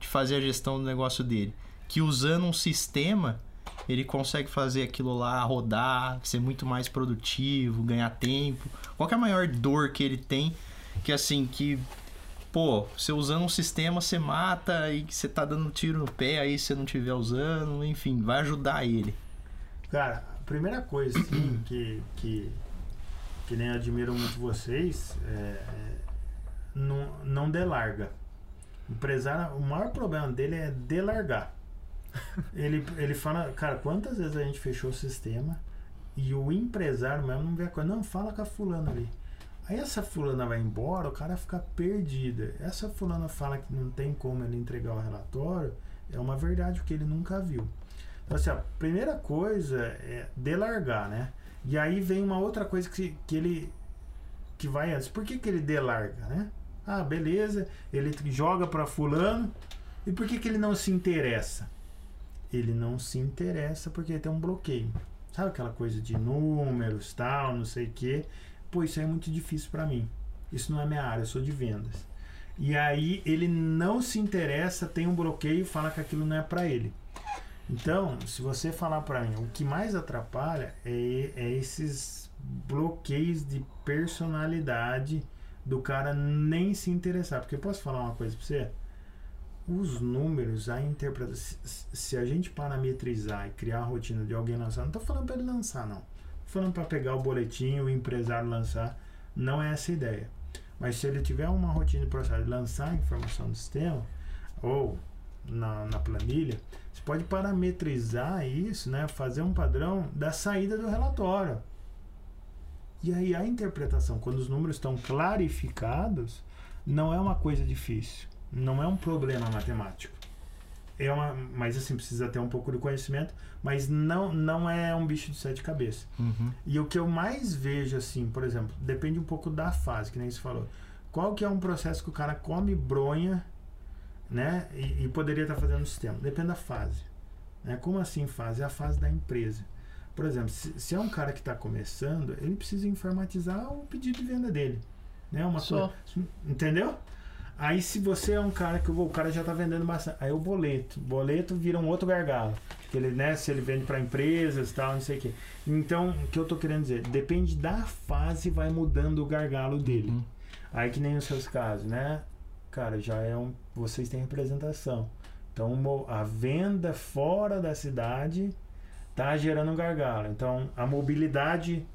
de fazer a gestão do negócio dele? Que usando um sistema ele consegue fazer aquilo lá rodar, ser muito mais produtivo, ganhar tempo. Qual é a maior dor que ele tem? Que assim, que pô, você usando um sistema você mata e você tá dando tiro no pé aí se você não estiver usando, enfim, vai ajudar ele. Cara, a primeira coisa assim, que, que, que nem admiro muito vocês é, é não, não delarga. O empresário, o maior problema dele é delargar. Ele, ele fala, cara, quantas vezes a gente fechou o sistema e o empresário mesmo não vê a coisa, não, fala com a fulana ali. Aí essa fulana vai embora, o cara fica perdida. Essa fulana fala que não tem como ele entregar o relatório, é uma verdade que ele nunca viu. Então, assim, a primeira coisa é delargar, né? E aí vem uma outra coisa que, que ele que vai antes. Por que, que ele delarga, né? Ah, beleza, ele joga para fulano. E por que, que ele não se interessa? Ele não se interessa porque tem um bloqueio. Sabe aquela coisa de números, tal, não sei o quê? Pô, isso aí é muito difícil para mim. Isso não é minha área, eu sou de vendas. E aí ele não se interessa, tem um bloqueio e fala que aquilo não é para ele. Então, se você falar para mim, o que mais atrapalha é, é esses bloqueios de personalidade do cara nem se interessar. Porque eu posso falar uma coisa para você? Os números, a interpretação, se, a gente parametrizar e criar a rotina de alguém lançar, não estou falando para ele lançar, não. Tô falando para pegar o boletim, o empresário lançar, não é essa a ideia. Mas se ele tiver uma rotina de processo de lançar a informação do sistema, ou na, na planilha, você pode parametrizar isso, né? fazer um padrão da saída do relatório. E aí a interpretação, quando os números estão clarificados, não é uma coisa difícil, não é um problema matemático. É uma, mas assim, precisa ter um pouco de conhecimento, mas não, não é um bicho de sete cabeças. Uhum. E o que eu mais vejo, assim, por exemplo, depende um pouco da fase, que nem você falou. Qual que é um processo que o cara come bronha, né? E, e poderia estar fazendo no sistema? Depende da fase. Né? Como assim fase? É a fase da empresa. Por exemplo, se, se é um cara que está começando, ele precisa informatizar o pedido de venda dele. Né? Uma Só. coisa- entendeu? Aí se você é um cara que o cara já está vendendo bastante, aí o boleto, o boleto vira um outro gargalo. Que ele, né, se ele vende para empresas e tal, não sei o quê. Então, o que eu tô querendo dizer, depende da fase vai mudando o gargalo dele. Uhum. Aí que nem nos seus casos, né? Cara, já é um. Vocês têm representação. Então a venda fora da cidade tá gerando um gargalo. Então a mobilidade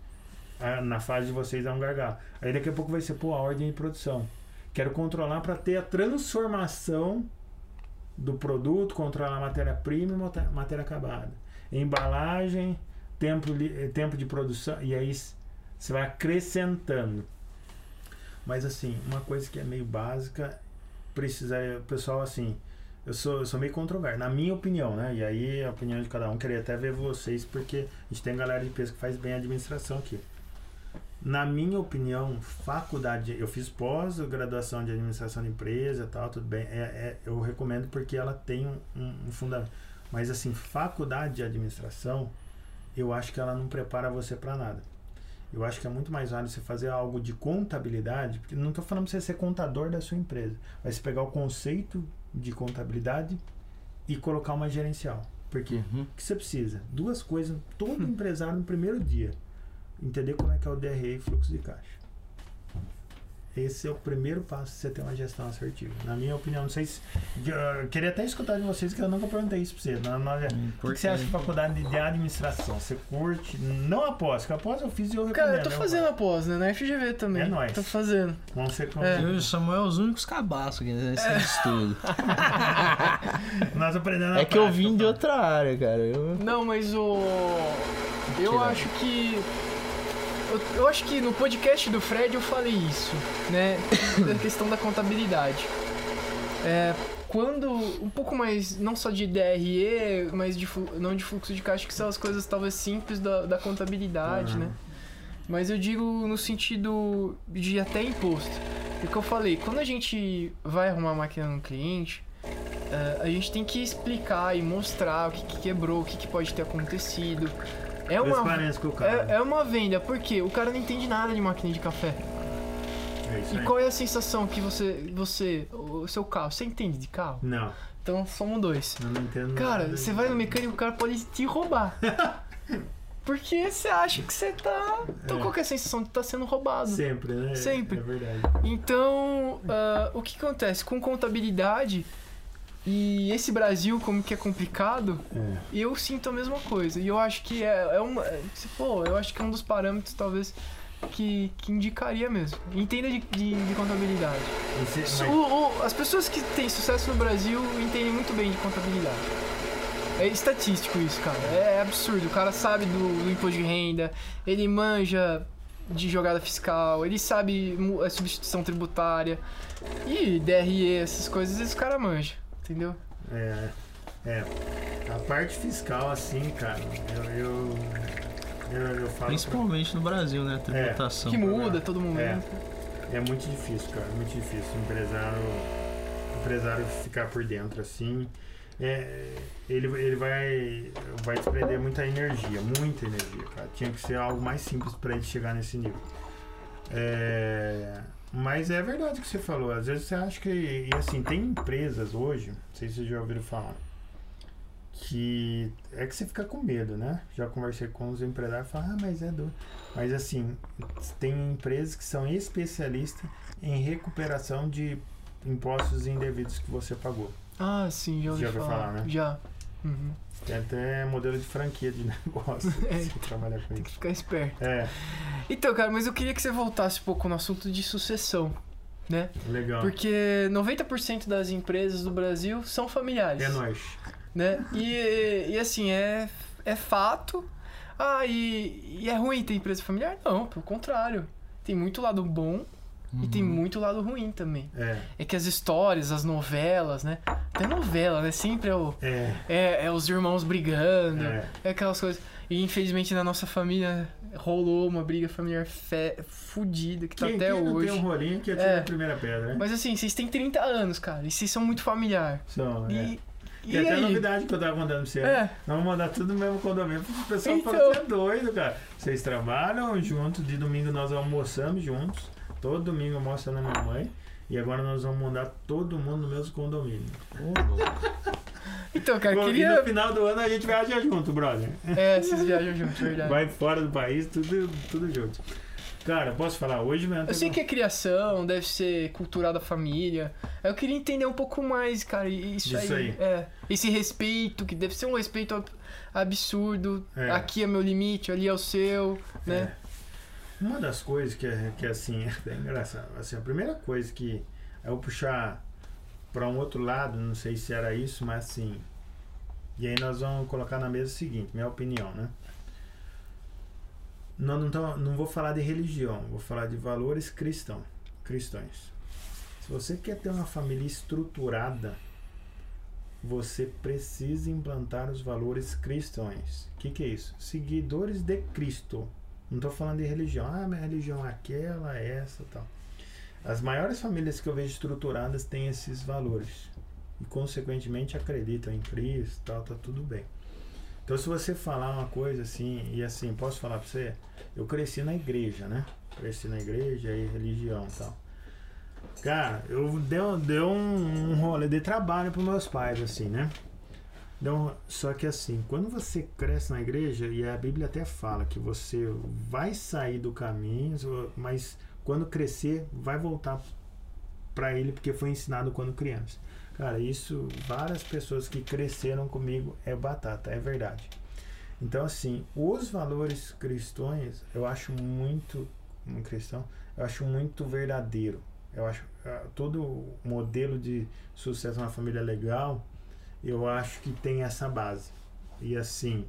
na fase de vocês é um gargalo. Aí daqui a pouco vai ser, pô, a ordem de produção. Quero controlar para ter a transformação do produto, controlar a matéria-prima e matéria acabada. Embalagem, tempo, eh, tempo de produção, e aí você vai acrescentando. Mas assim, uma coisa que é meio básica, precisa, o pessoal assim, eu sou, eu sou meio controverso, na minha opinião, né? E aí a opinião de cada um, queria até ver vocês, porque a gente tem galera de peso que faz bem a administração aqui. Na minha opinião, faculdade, eu fiz pós-graduação de administração de empresa tal, tudo bem. É, é, eu recomendo porque ela tem um, um, um fundamento. Mas assim, faculdade de administração, eu acho que ela não prepara você para nada. Eu acho que é muito mais válido você fazer algo de contabilidade, porque não estou falando para você ser contador da sua empresa, mas você pegar o conceito de contabilidade e colocar uma gerencial. Por quê? Uhum. O que você precisa? Duas coisas, todo empresário no primeiro dia. Entender como é que é o DRE e fluxo de caixa. Esse é o primeiro passo para você ter uma gestão assertiva. Na minha opinião, não sei se. Eu queria até escutar de vocês, que eu nunca perguntei isso para você. Na, na, o que você acha de faculdade de administração? Você curte? Não após, que após eu fiz e eu recomendo. Cara, eu tô né, fazendo após, né? Na FGV também. É nóis. Tô fazendo. Vamos ser É. Eu e o Samuel os únicos cabaços aqui nesse estudo. Nós aprendendo É que eu prática, vim de outra área, cara. Eu... Não, mas o. Eu acho que. Eu, eu acho que no podcast do Fred eu falei isso, né? Da questão da contabilidade. É, quando. Um pouco mais, não só de DRE, mas de, não de fluxo de caixa, que são as coisas talvez simples da, da contabilidade, Uhum. né? Mas eu digo no sentido de até imposto. O que eu falei, quando a gente vai arrumar a máquina no cliente, é, a gente tem que explicar e mostrar o que, que quebrou, o que, que pode ter acontecido. É uma, com o cara. é, é uma venda, porque o cara não entende nada de máquina de café. É isso E aí. qual é a sensação que você, você, o seu carro, você entende de carro? Não, Então somos dois. eu não entendo Cara, nada você vai no mecânico, o cara pode te roubar. Porque você acha que você tá. Então É. qual que é a sensação de estar sendo roubado? Sempre, né? Sempre. É verdade. Então, ah, o que acontece? Com contabilidade e esse Brasil, como que é complicado, É. eu sinto a mesma coisa. E eu acho que é, é se- Pô, eu acho que é um dos parâmetros, talvez, que, que indicaria mesmo. Entenda de, de, de contabilidade. Mas- o- o- as pessoas que têm sucesso no Brasil entendem muito bem de contabilidade. É estatístico isso, cara. É absurdo. O cara sabe do, do imposto de renda, ele manja de jogada fiscal, ele sabe a substituição tributária. E DRE, essas coisas, esse cara manja. Entendeu? É, é. A parte fiscal, assim, cara, eu, eu, eu, eu falo. Principalmente no Brasil, né? Tributação. Que muda a todo momento. pra- é muito difícil, cara, muito difícil. O empresário, o empresário ficar por dentro, assim. É, ele, ele vai, vai desprender muita energia, muita energia, cara. Tinha que ser algo mais simples pra ele chegar nesse nível. É, mas é verdade o que você falou. Às vezes você acha que. E assim, tem empresas hoje, não sei se vocês já ouviram falar, que é que você fica com medo, né? Já conversei com os empresários e falam, ah, mas é do. Mas assim, tem empresas que são especialistas em recuperação de impostos indevidos que você pagou. Ah, sim, já ouvi Já falar. falar, né? Já. Uhum. Tem até modelo de franquia de negócio É. você trabalhar com Tem que isso. ficar esperto. É, Então, cara, mas eu queria que você voltasse um pouco no assunto de sucessão, né? legal. Porque 90% das empresas do Brasil são familiares. É nóis. Né? E, e assim, é, é fato. Ah, e, e é ruim ter empresa familiar? Não, pelo contrário. Tem muito lado bom e tem muito lado ruim também. É, É que as histórias, as novelas, né? Até novela, né? Sempre é, o, é, é, é os irmãos brigando, é. é aquelas coisas. E infelizmente na nossa família rolou uma briga familiar fe... fudida que tá Quem, até quem hoje. tem um rolinho que atira É. a primeira pedra, né? Mas assim, vocês têm 30 anos, cara, e vocês são muito familiar. São, é. E, e Tem até aí? novidade que eu tava mandando pra você. É. Nós vamos mandar tudo no mesmo condomínio. O pessoal Então. fala que você é doido, cara. Vocês trabalham juntos, de domingo nós almoçamos juntos. Todo domingo eu mostro na minha mãe. E agora nós vamos mandar todo mundo no mesmo condomínio. Então, cara, E queria. no final do ano a gente viaja junto, brother. É, vocês viajam juntos, verdade. Vai fora do país, tudo, tudo junto. Cara, posso falar? Hoje mesmo. Eu sei que é criação, deve ser cultural da família. Eu queria entender um pouco mais, cara, isso Disso aí. aí. É, esse respeito, que deve ser um respeito ab- absurdo. É. Aqui é meu limite, ali é o seu, né? É. Uma das coisas que é, que é assim, é engraçado. Assim, a primeira coisa que eu puxar para um outro lado, não sei se era isso, mas assim. E aí nós vamos colocar na mesa o seguinte, minha opinião, né? Não, não, tô- não vou falar de religião, vou falar de valores cristão, cristãos. Se você quer ter uma família estruturada, você precisa implantar os valores cristãos. O que, que é isso? Seguidores de Cristo. Não estou falando de religião. Ah, minha religião é aquela, é essa tal. As maiores famílias que eu vejo estruturadas têm esses valores. E, consequentemente, acreditam em Cristo tal, tá tudo bem. Então, se você falar uma coisa assim, e assim, posso falar para você? Eu cresci na igreja, né? Cresci na igreja e religião tal. Cara, eu dei um, um rolê de trabalho para meus pais, assim, né? Então, só que assim, quando você cresce na igreja, e a Bíblia até fala que você vai sair do caminho, mas quando crescer, vai voltar para ele porque foi ensinado quando criança. Cara, isso, várias pessoas que cresceram comigo é batata, é verdade. Então, assim, os valores cristãos, eu acho muito, um cristão, eu acho muito verdadeiro. Eu acho uh, todo modelo de sucesso na família legal, eu acho que tem essa base. E assim,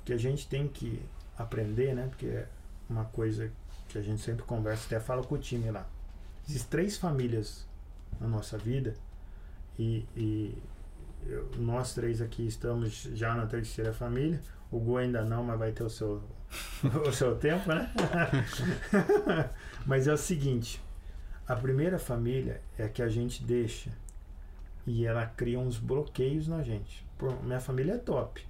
o que a gente tem que aprender, né? Porque é uma coisa que a gente sempre conversa, até fala com o time lá. Existem três famílias na nossa vida e, e eu, nós três aqui estamos já na terceira família. O Gu ainda não, mas vai ter o seu, o seu tempo, né? mas é o seguinte, a primeira família é a que a gente deixa e ela cria uns bloqueios na gente. Pô, minha família é top,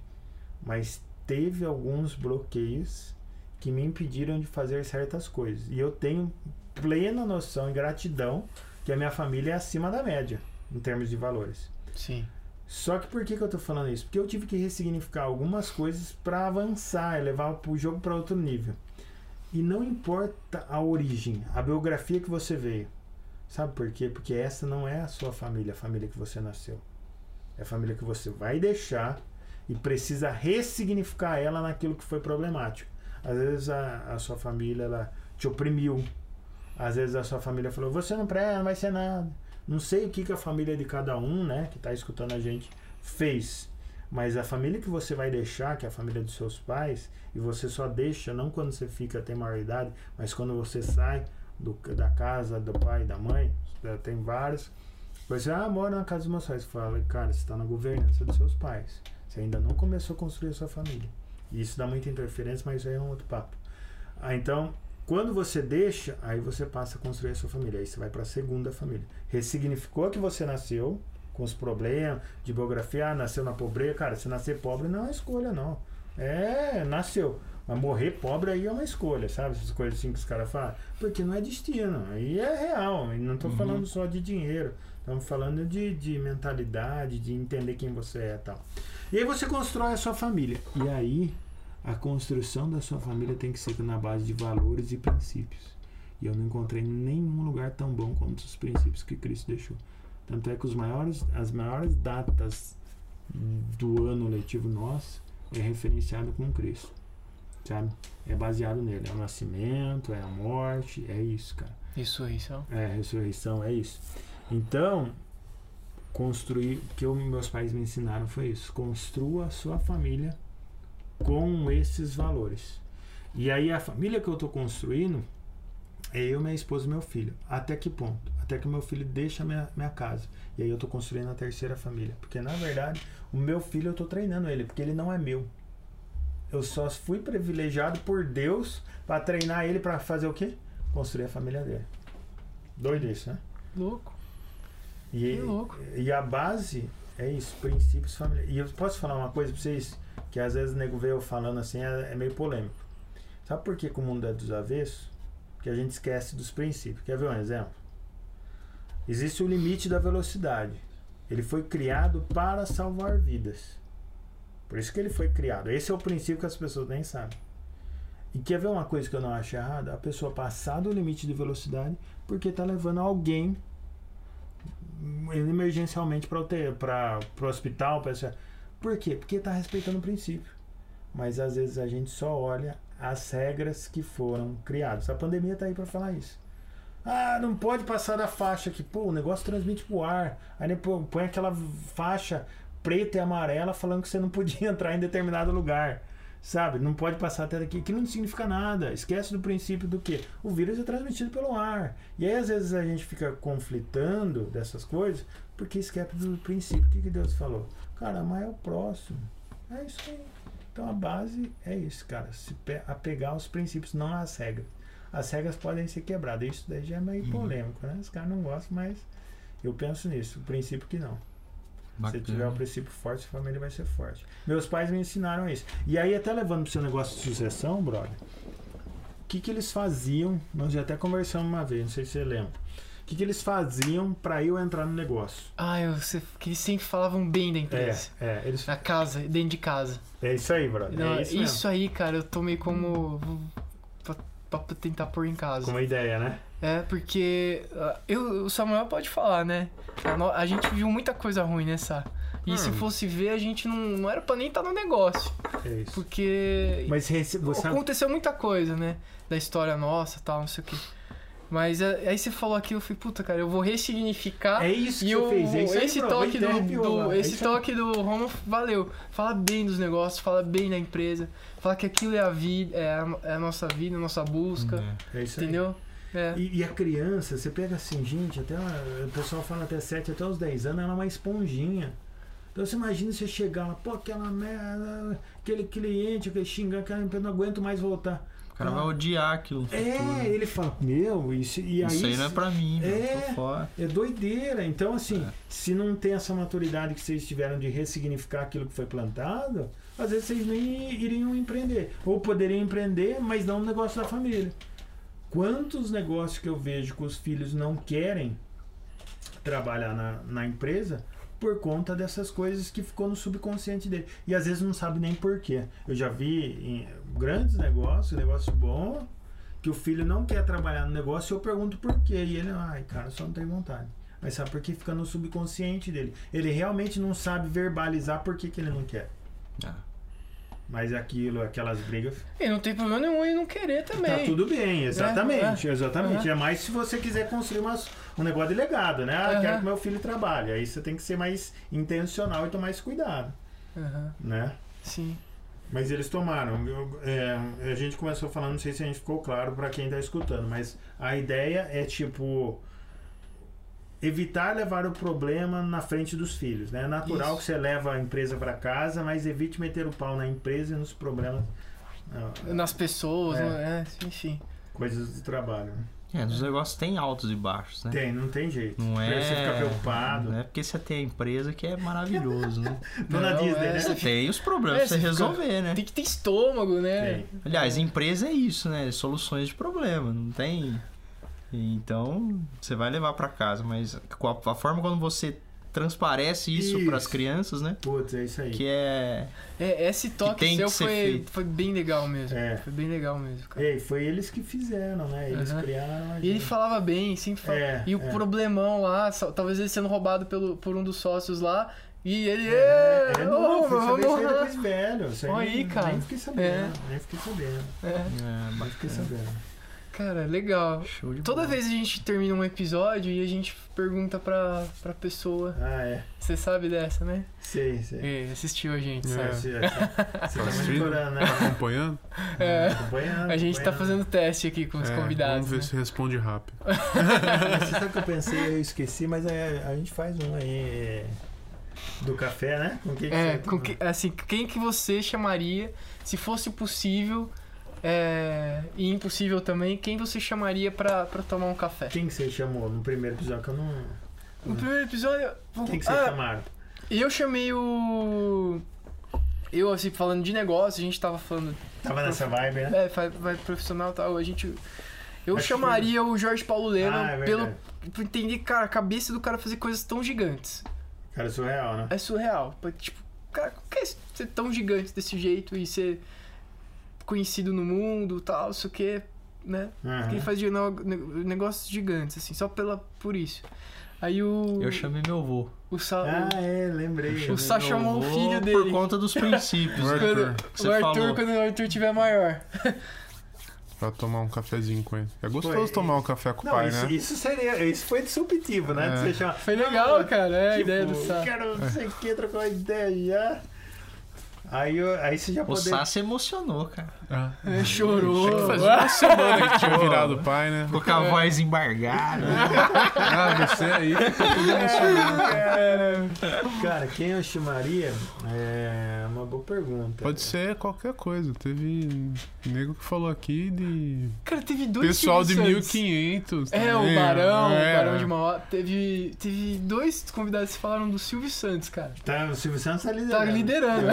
mas teve alguns bloqueios que me impediram de fazer certas coisas. E eu tenho plena noção e gratidão que a minha família é acima da média em termos de valores. Sim. Só que por que, que eu tô falando isso? Porque eu tive que ressignificar algumas coisas para avançar e levar o jogo para outro nível. E não importa a origem, a biografia que você veio. Sabe por quê? Porque essa não é a sua família, a família que você nasceu. É a família que você vai deixar e precisa ressignificar ela naquilo que foi problemático. Às vezes a, a sua família ela te oprimiu. Às vezes a sua família falou: você não presta, não vai ser nada. Não sei o que, que a família de cada um, né, que está escutando a gente, fez. Mas a família que você vai deixar, que é a família dos seus pais, e você só deixa não quando você fica tem maioridade, mas quando você sai do, da casa do pai da mãe, né, tem vários. Você, ah, mora na casa dos meus pais. Fala, cara, você está na governança dos seus pais. Você ainda não começou a construir a sua família. E isso dá muita interferência, mas aí é um outro papo. Ah, então, quando você deixa, aí você passa a construir a sua família. Aí você vai para a segunda família. Ressignificou que você nasceu, com os problemas de biografia, ah, nasceu na pobreza. Cara, se nascer pobre não é escolha, não. É, nasceu. Mas morrer pobre aí é uma escolha, sabe? Essas coisas assim que os caras falam. Porque não é destino. Aí é real. E não estou uhum. falando só de dinheiro. Estamos falando de, de mentalidade, de entender quem você é e tal. E aí você constrói a sua família. E aí a construção da sua família tem que ser na base de valores e princípios. E eu não encontrei nenhum lugar tão bom quanto os princípios que Cristo deixou. Tanto é que os maiores, as maiores datas do ano letivo nosso é referenciado com Cristo. Sabe? É baseado nele. É o nascimento, é a morte, é isso, cara. Ressurreição. É, ressurreição, é isso. Então, construir, o que eu, meus pais me ensinaram foi isso. Construa a sua família com esses valores. E aí a família que eu estou construindo é eu, minha esposa e meu filho. Até que ponto? Até que meu filho deixa minha, minha casa. E aí eu estou construindo a terceira família. Porque na verdade, o meu filho eu estou treinando ele, porque ele não é meu. Eu só fui privilegiado por Deus para treinar ele para fazer o quê? Construir a família dele. Doido isso, né? Louco. E, que louco. E a base é isso, princípios familiares. E eu posso falar uma coisa para vocês que às vezes o nego veio falando assim, é, é meio polêmico. Sabe por que, que o mundo é dos avessos? que a gente esquece dos princípios. Quer ver um exemplo? Existe o limite da velocidade. Ele foi criado para salvar vidas. Por isso que ele foi criado. Esse é o princípio que as pessoas nem sabem. E quer ver uma coisa que eu não acho errada? A pessoa passar do limite de velocidade porque está levando alguém emergencialmente para o hospital. Pra... Por quê? Porque está respeitando o princípio. Mas às vezes a gente só olha as regras que foram criadas. A pandemia está aí para falar isso. Ah, não pode passar da faixa aqui. Pô, o negócio transmite pro ar. Aí põe aquela faixa preta e amarela falando que você não podia entrar em determinado lugar. Sabe? Não pode passar até daqui. Que não significa nada. Esquece do princípio do que? O vírus é transmitido pelo ar. E aí, às vezes, a gente fica conflitando dessas coisas porque esquece do princípio. O que, que Deus falou? Cara, amar é o próximo. É isso aí. Então a base é isso, cara. Se pe- apegar aos princípios, não às regras. As regras podem ser quebradas. Isso daí já é meio Uhum. polêmico, né? Os caras não gostam, mas eu penso nisso. O princípio que não. Se Bacana. tiver um princípio forte, a família vai ser forte. Meus pais me ensinaram isso. E aí, até levando pro seu negócio de sucessão, brother, o que, que eles faziam? Nós já até conversamos uma vez, não sei se você lembra. O que, que eles faziam para eu entrar no negócio? Ah, eu, você, que eles sempre falavam bem da É, empresa. é, eles, Na casa, dentro de casa. é isso aí, brother. Não, é isso, isso, aí, cara, eu tomei como. Pra, pra tentar pôr em casa. Como ideia, né? É, porque. ah, Eu, o Samuel pode falar, né? A, a gente viu muita coisa ruim nessa. E se Hum. fosse ver, a gente não, não era pra nem estar no negócio. É isso. Porque. Mas rece- você aconteceu muita coisa, né? Da história nossa tal, não sei o quê. Mas é, aí você falou aquilo, eu falei, puta, cara, eu vou ressignificar. é isso que E você o, fez. É isso esse toque do, arrepiou do-. É esse aí. toque do Romo valeu. Fala bem dos negócios, fala bem da empresa, fala que aquilo é a vida, é a, é a nossa vida, a nossa busca, É. É isso aí. É. E, e a criança, você pega assim, gente, até ela- o pessoal fala até 7, até os 10 anos, ela é uma esponjinha. Então você imagina você chegar lá, pô, aquela merda, aquele cliente, aquele xingando, aquela empresa, não aguento mais voltar. O cara vai odiar aquilo. no futuro. É, ele fala, meu, isso, e aí. Isso aí não é pra mim, É. eu tô fora. É doideira. Então, assim, É. se não tem essa maturidade que vocês tiveram de ressignificar aquilo que foi plantado, às vezes vocês nem iriam empreender. Ou poderiam empreender, mas não no negócio da família. Quantos negócios que eu vejo que os filhos não querem trabalhar na, na empresa por conta dessas coisas que ficou no subconsciente dele. E às vezes não sabe nem porquê. Eu já vi grandes negócios, negócio bom, que o filho não quer trabalhar no negócio, eu pergunto por quê. E ele, ai, cara, só não tem vontade. Mas sabe por que fica no subconsciente dele? Ele realmente não sabe verbalizar por que, que ele não quer. Ah. Mas aquilo, aquelas brigas. E não tem problema nenhum em não querer também. Tá tudo bem, exatamente. É, é. exatamente. Uhum. É mais se você quiser construir umas, um negócio de legado, né? Ah, Uhum. quero que meu filho trabalhe. Aí você tem que ser mais intencional e tomar esse cuidado, Aham, né? sim. Mas eles tomaram. Eu- é, a gente começou falando, não sei se a gente ficou claro para quem tá escutando, mas a ideia é tipo evitar levar o problema na frente dos filhos, né? É natural Isso. que você leva a empresa para casa, mas evite meter o pau na empresa e nos problemas, ah, Nas pessoas, É. né? é, enfim. coisas do trabalho. né? É, nos negócios tem altos e baixos, né? Tem, não tem jeito. Não é. Você fica preocupado. Não é porque você tem a empresa que é maravilhoso, né? Tô na Não, Disney, é, né? Você tem os problemas É, pra você você fica- resolver, né? Tem que ter estômago, né? Tem. Aliás, empresa é isso, né? Soluções de problema, não tem. Então, você vai levar pra casa, mas com a, a forma como você transparece isso, Isso. pras crianças, né? Putz, é isso aí. Que é. É, esse toque tem seu que ser foi, feito. foi bem legal mesmo. É. Foi bem legal mesmo, cara. Ei, foi eles que fizeram, né? Eles Aham. criaram E ele falava bem, sempre falava. É, e o é. problemão lá, talvez ele sendo roubado pelo, por um dos sócios lá. E ele. É, É, não, ô, fui saber isso aí vamos lá." depois velho. Isso aí Olha aí, nem- cara. Nem fiquei sabendo. É. Nem fiquei sabendo. É, é Nem fiquei sabendo. Cara, legal. Show de Toda bola. vez a gente termina um episódio e a gente pergunta pra, pra pessoa. Ah, é. Você sabe dessa, né? Sei, sei. É, assistiu a gente, É. sabe? Você, você tá assistindo? monitorando, né? Acompanhando? É. Acompanhando, A gente tá acompanhando. fazendo teste aqui com os É, convidados. Vamos ver né? se responde rápido. Você sabe o que eu pensei? Eu esqueci, mas é, a gente faz um aí. é, Do café, né? Com quem que É, você- com que- assim, quem que você chamaria, se fosse possível é, e impossível também, quem você chamaria pra, pra tomar um café? Quem que você chamou no primeiro episódio? Que eu não. No primeiro episódio. Quem que você ah, chamaram? eu chamei o. Eu, assim, falando de negócio, a gente tava falando. Tava nessa vibe, né? É, vai, vai profissional e tal. A gente. Eu Acho que chamaria o Jorge Paulo Lema Ah, é pelo. Por entender, cara, a cabeça do cara fazer coisas tão gigantes. Cara, surreal, né? É surreal. Tipo, cara, como que é ser tão gigante desse jeito e ser conhecido no mundo tal, não sei o que, né? Porque ele faz de no- ne- negócios gigantes, assim, só pela, por isso. Aí o. Eu chamei meu avô. O, Sa, Ah, é, lembrei. o Sá chamou o Meu filho dele. Por conta dos princípios. O né? Arthur. Quando, o Arthur, falou. quando o Arthur tiver maior. Pra tomar um cafezinho com ele. É gostoso Foi. tomar um café com o pai, isso, né? isso seria. Isso foi disruptivo, né? É. Chama, Foi legal, cara, é a tipo, ideia do Sá. Quero não sei o que, trocar uma ideia já. Aí, aí você já O pode. Sá se emocionou, cara. Ah, É, chorou. fazia uma semana que tinha virado pai, né? Ficou com a voz embargada. Ah, você aí ficou tudo emocionado. Cara, quem eu chamaria? É uma boa pergunta. Pode ser qualquer coisa. Teve nego que falou aqui de Cara, teve dois pessoal de Silvio Santos. 1500. É, o. Barão, É. o Barão de Mauá. Teve, teve dois convidados que falaram do Silvio Santos, cara. Tá, o Silvio Santos tá liderando. Tá liderando.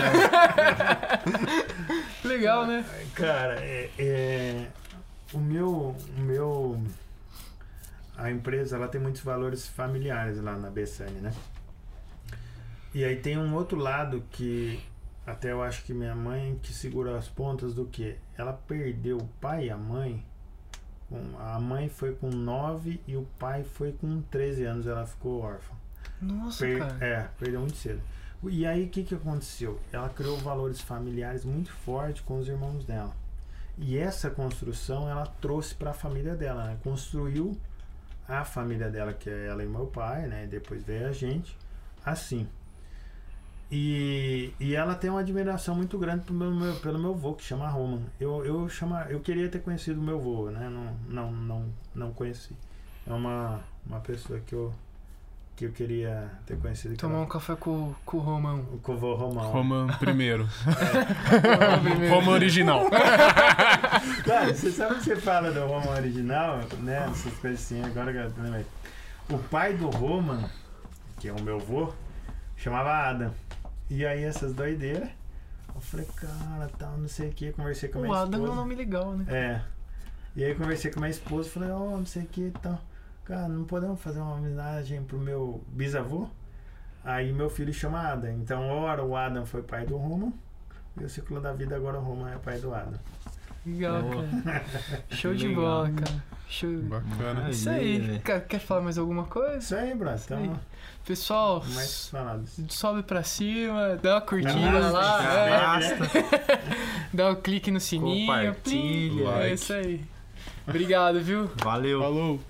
Legal, né? Cara, é, é, o meu, o meu, a empresa, ela tem muitos valores familiares lá na Bessane, né? E aí tem um outro lado que até eu acho que minha mãe que segurou as pontas do que ela perdeu o pai e a mãe. A mãe foi com 9 e o pai foi com 13 anos, ela ficou órfã. Nossa, Per- cara. É, perdeu muito cedo. E aí, o que, que aconteceu? Ela criou valores familiares muito fortes com os irmãos dela. E essa construção ela trouxe para a família dela, né? Construiu a família dela, que é ela e meu pai, né? Depois veio a gente, assim. E, e ela tem uma admiração muito grande pelo meu, pelo meu avô, que chama Roman. Eu, eu, chama, eu queria ter conhecido meu avô, né? Não, não, não, não conheci. É uma, uma pessoa que eu, que eu queria ter conhecido. Tomar um café com, com o Romão. o com o vô Romão. Primeiro. Romão primeiro. Roman original. Cara, você sabe que você fala do Roman original, né? Essas coisas assim, agora que eu lembrei. O pai do Roman, que é o meu vô, chamava Adam. E aí essas doideiras, eu falei, cara, tal, não sei o que, conversei com a O minha Adam é um esposa. nome legal, né? É. E aí conversei com a minha esposa, falei, ó, não sei o que e tal. Cara, não podemos fazer uma homenagem pro meu bisavô? Aí meu filho chama Adam. Então, ora o Adam foi pai do Roman, e o ciclo da vida agora o Roman é pai do Adam. Legal, cara. Show de Legal. bola, cara. Show. Bacana. Isso Aí. Cara, quer falar mais alguma coisa? Isso aí, aí. Então, Pessoal, mais falados. sobe pra cima, dá uma curtida lá, cara. é, Arrasta. dá um clique no sininho. Compartilha. plim. É Like. isso aí. Obrigado, viu? Valeu. Falou.